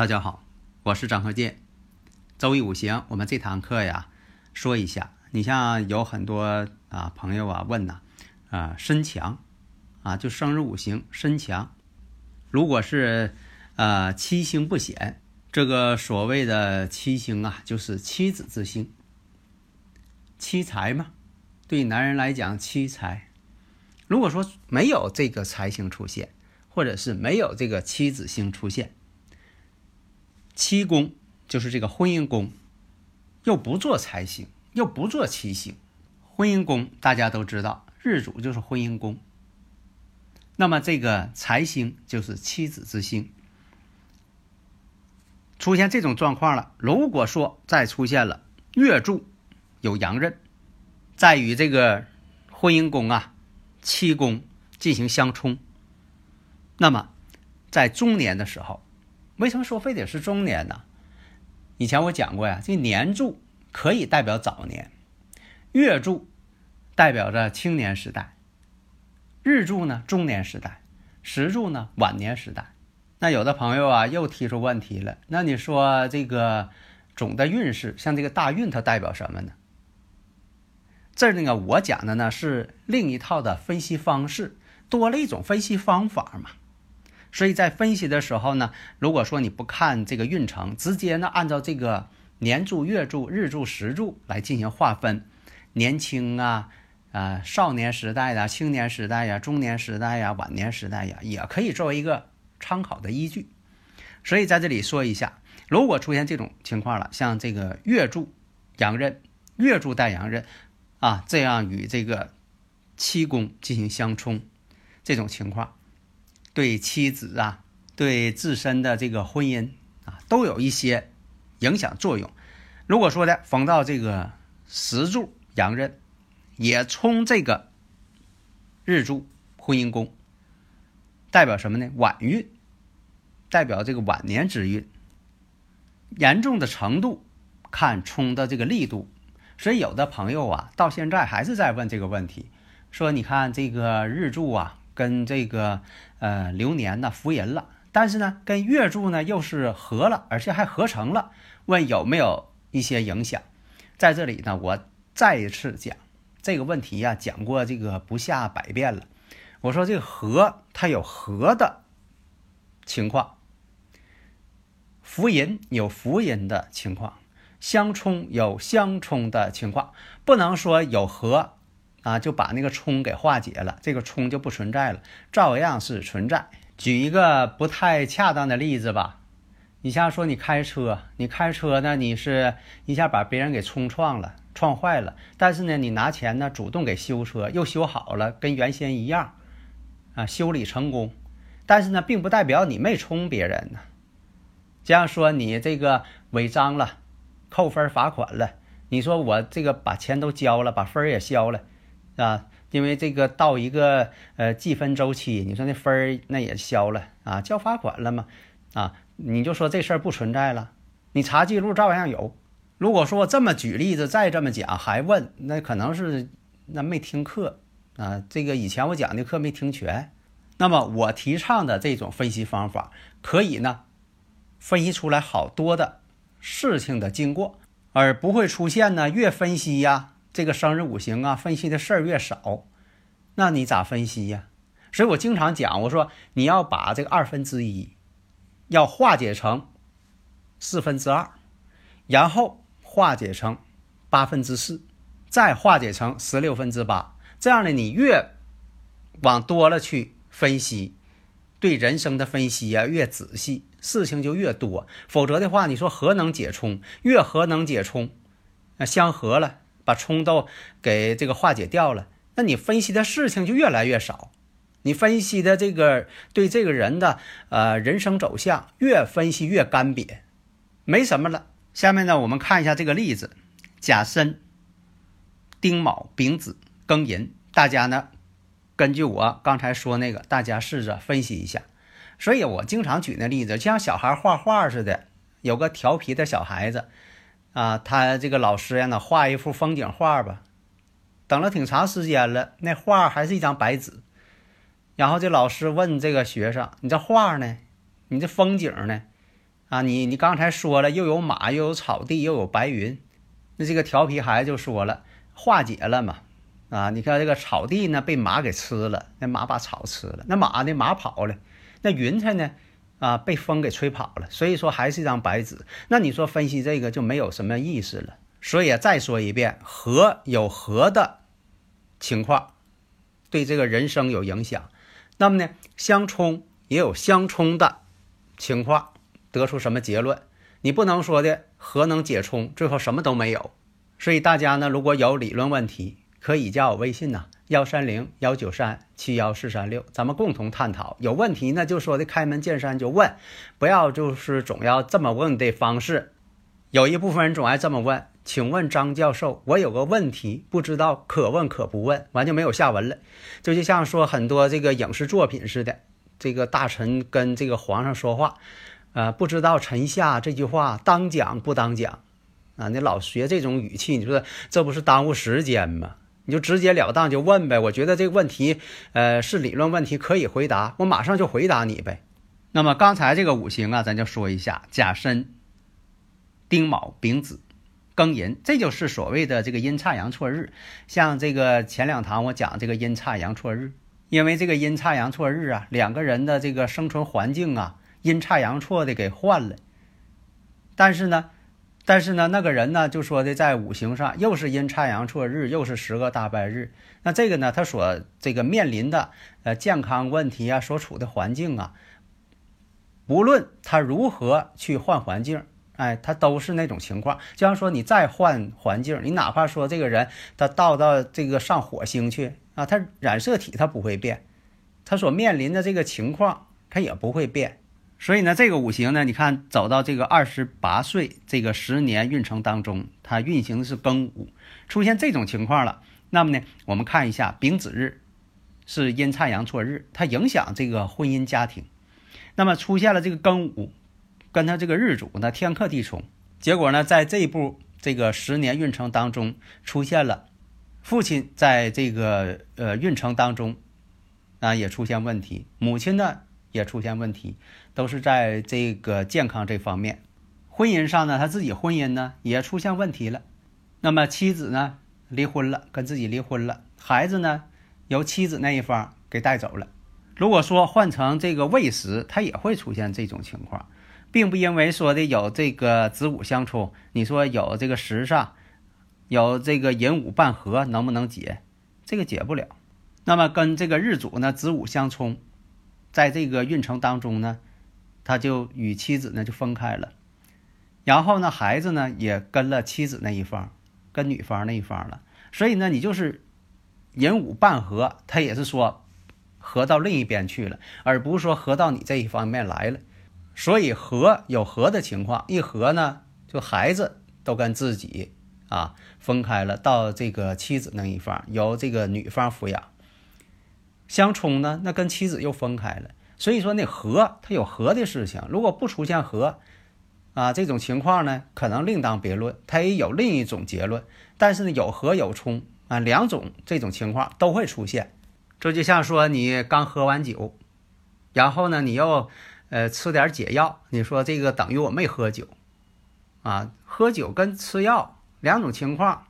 大家好，我是张鹤剑。周易五行，我们这堂课呀，说一下。你像有很多啊朋友啊问呐，啊身强啊，就生日五行身强，如果是呃七星不显，这个所谓的七星啊，就是妻子之星，妻财嘛。对男人来讲，妻财。如果说没有这个财星出现，或者是没有这个妻子星出现。七宫就是这个婚姻宫，又不做财星，又不做七星。婚姻宫大家都知道，日主就是婚姻宫。那么这个财星就是妻子之星。出现这种状况了，如果说再出现了月柱有阳刃，在与这个婚姻宫啊七宫进行相冲，那么在中年的时候。为什么说非得是中年呢？以前我讲过呀，这年柱可以代表早年，月柱代表着青年时代，日柱呢中年时代，时柱呢晚年时代。那有的朋友啊又提出问题了，那你说这个总的运势，像这个大运，它代表什么呢？这儿那个我讲的呢是另一套的分析方式，多了一种分析方法嘛。所以在分析的时候呢，如果说你不看这个运程，直接呢按照这个年柱、月柱、日柱、时柱来进行划分，年轻啊、啊少年时代呀、青年时代呀、中年时代呀、晚年时代呀，也可以作为一个参考的依据。所以在这里说一下，如果出现这种情况了，像这个月柱阳刃、月柱带阳刃啊，这样与这个七宫进行相冲，这种情况。对妻子啊，对自身的这个婚姻啊，都有一些影响作用。如果说的逢到这个时柱阳刃，也冲这个日柱婚姻宫，代表什么呢？晚运，代表这个晚年之运。严重的程度看冲的这个力度，所以有的朋友啊，到现在还是在问这个问题，说你看这个日柱啊。跟这个呃流年呢伏吟了，但是呢跟月柱呢又是合了，而且还合成了。问有没有一些影响？在这里呢，我再一次讲这个问题呀，讲过这个不下百遍了。我说这个合它有合的情况，伏吟有伏吟的情况，相冲有相冲的情况，不能说有合。啊，就把那个冲给化解了，这个冲就不存在了，照样是存在。举一个不太恰当的例子吧，你像说你开车，你开车呢，你是一下把别人给冲撞了，撞坏了，但是呢，你拿钱呢主动给修车，又修好了，跟原先一样，啊，修理成功，但是呢，并不代表你没冲别人呢。这样说你这个违章了，扣分罚款了，你说我这个把钱都交了，把分也消了。啊，因为这个到一个呃计分周期，你说那分儿那也消了啊，交罚款了嘛啊，你就说这事儿不存在了，你查记录照样有。如果说这么举例子，再这么讲还问，那可能是那没听课啊，这个以前我讲的课没听全。那么我提倡的这种分析方法，可以呢分析出来好多的事情的经过，而不会出现呢越分析呀。这个生日五行啊，分析的事儿越少，那你咋分析呀？所以我经常讲，我说你要把这个二分之一要化解成四分之二，然后化解成八分之四，再化解成十六分之八。这样呢你越往多了去分析，对人生的分析呀越仔细，事情就越多。否则的话，你说何能解冲？越何能解冲？那相合了，把冲动给这个化解掉了，那你分析的事情就越来越少，你分析的这个对这个人的呃人生走向越分析越干瘪，没什么了。下面呢，我们看一下这个例子：甲申、丁卯、丙子、庚寅。大家呢，根据我刚才说那个，大家试着分析一下。所以我经常举那例子，就像小孩画画似的，有个调皮的小孩子，啊，他这个老师让他画一幅风景画吧，等了挺长时间了，那画还是一张白纸。然后这老师问这个学生：“你这画呢？你这风景呢？啊，你你刚才说了，又有马，又有草地，又有白云。”那这个调皮孩子就说了：“化解了嘛。”啊，你看这个草地呢，被马给吃了，那马把草吃了，那马呢，马跑了，那云彩呢，啊，被风给吹跑了，所以说还是一张白纸。那你说分析这个就没有什么意思了。所以再说一遍，和有和的情况，对这个人生有影响。那么呢，相冲也有相冲的情况，得出什么结论？你不能说的和能解冲，最后什么都没有。所以大家呢，如果有理论问题，可以加我微信呐，幺三零幺九三七幺四三六，咱们共同探讨。有问题呢，就说的开门见山就问，不要就是总要这么问的方式。有一部分人总爱这么问，请问张教授，我有个问题，不知道可问可不问，完就没有下文了。这就像说很多这个影视作品似的，这个大臣跟这个皇上说话，呃，不知道臣下这句话当讲不当讲啊？你老学这种语气，你说这不是耽误时间吗？你就直截了当就问呗，我觉得这个问题，呃，是理论问题，可以回答，我马上就回答你呗。那么刚才这个五行啊，咱就说一下：甲申、丁卯、丙子、庚寅，这就是所谓的这个阴差阳错日。像这个前两堂我讲这个阴差阳错日，因为这个阴差阳错日啊，两个人的这个生存环境啊，阴差阳错的给换了，但是呢。但是呢，那个人呢，就说的在五行上又是阴差阳错日，又是十个大败日。那这个呢，他所这个面临的呃健康问题啊，所处的环境啊，不论他如何去换环境，哎，他都是那种情况。就像说你再换环境，你哪怕说这个人他到到这个上火星去啊，他染色体他不会变，他所面临的这个情况他也不会变。所以呢，这个五行呢，你看走到这个二十八岁这个十年运程当中，它运行的是庚午，出现这种情况了。那么呢，我们看一下丙子日是阴差阳错日，它影响这个婚姻家庭。那么出现了这个庚午，跟他这个日主呢天克地冲，结果呢，在这一步这个十年运程当中出现了父亲在这个呃运程当中啊也出现问题，母亲呢。也出现问题，都是在这个健康这方面，婚姻上呢，他自己婚姻呢也出现问题了。那么妻子呢离婚了，跟自己离婚了，孩子呢由妻子那一方给带走了。如果说换成这个未时，他也会出现这种情况，并不因为说的有这个子午相冲，你说有这个时上有这个寅午半合，能不能解？这个解不了。那么跟这个日主呢子午相冲。在这个运程当中呢，他就与妻子呢就分开了，然后呢，孩子呢也跟了妻子那一方，跟女方那一方了。所以呢，你就是寅午半合，他也是说合到另一边去了，而不是说合到你这一方面来了。所以合有合的情况，一合呢，就孩子都跟自己啊分开了，到这个妻子那一方，由这个女方抚养。相冲呢，那跟妻子又分开了，所以说那和他有和的事情，如果不出现和，啊这种情况呢，可能另当别论，他也有另一种结论。但是呢，有和有冲啊，两种这种情况都会出现。这就像说你刚喝完酒，然后呢，你又呃吃点解药，你说这个等于我没喝酒，啊，喝酒跟吃药两种情况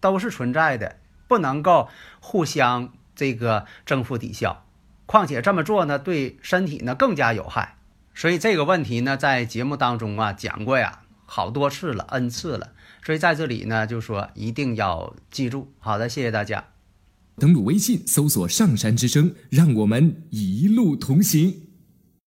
都是存在的，不能够互相。这个正负抵消，况且这么做呢，对身体呢更加有害。所以这个问题呢，在节目当中啊讲过呀，好多次了，n 次了。所以在这里呢，就说一定要记住。好的，谢谢大家。登录微信，搜索“上山之声”，让我们一路同行。